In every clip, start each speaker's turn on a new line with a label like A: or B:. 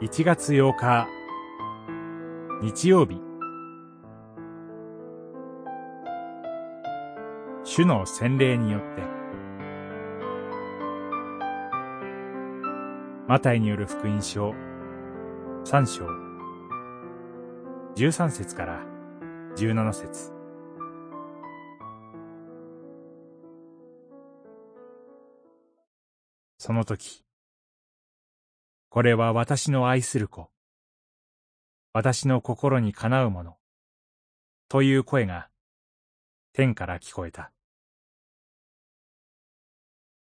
A: 1月8日日曜日。主の洗礼によって。マタイによる福音書3章。13節から17節。その時これは私の愛する子。私の心にかなうもの。という声が天から聞こえた。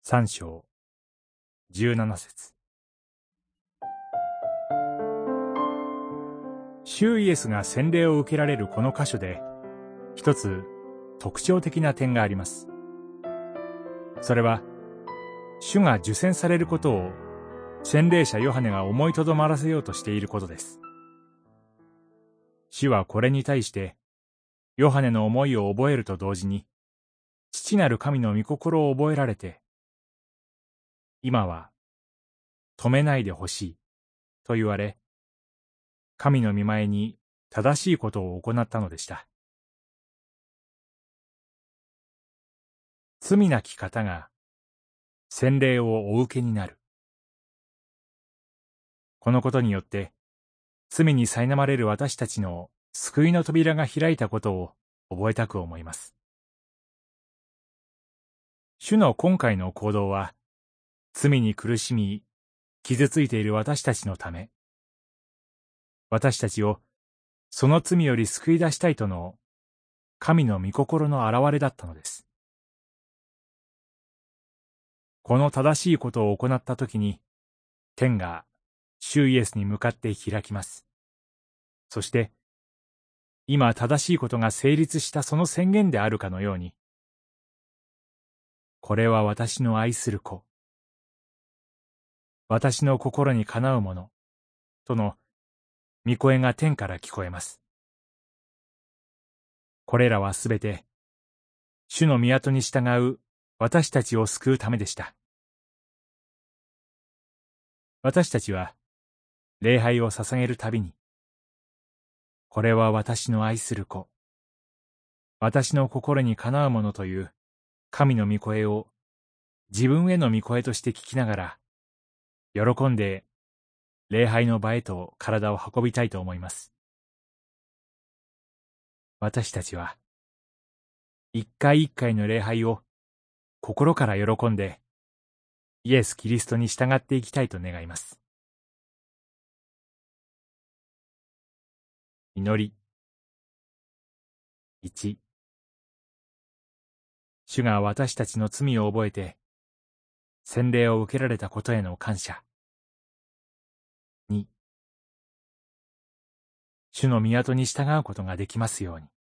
A: 三章十七節主イエスが洗礼を受けられるこの箇所で、一つ特徴的な点があります。それは、主が受洗されることを洗礼者ヨハネが思いとどまらせようとしていることです。主はこれに対して、ヨハネの思いを覚えると同時に、父なる神の御心を覚えられて、今は、止めないでほしい、と言われ、神の見前に正しいことを行ったのでした。罪なき方が、洗礼をお受けになる。このことによって、罪に苛まれる私たちの救いの扉が開いたことを覚えたく思います。主の今回の行動は、罪に苦しみ、傷ついている私たちのため、私たちをその罪より救い出したいとの神の御心の現れだったのです。この正しいことを行ったときに、天が主イエスに向かって開きます。そして、今正しいことが成立したその宣言であるかのように、これは私の愛する子。私の心にかなうもの、との御声が天から聞こえます。これらはすべて、主の宮に従う私たちを救うためでした。私たちは、礼拝を捧げるたびに、これは私の愛する子、私の心にかなうものという神の御声を自分への御声として聞きながら、喜んで礼拝の場へと体を運びたいと思います。私たちは、一回一回の礼拝を心から喜んで、イエス・キリストに従っていきたいと願います。祈り。一。主が私たちの罪を覚えて、洗礼を受けられたことへの感謝。二。主の港に従うことができますように。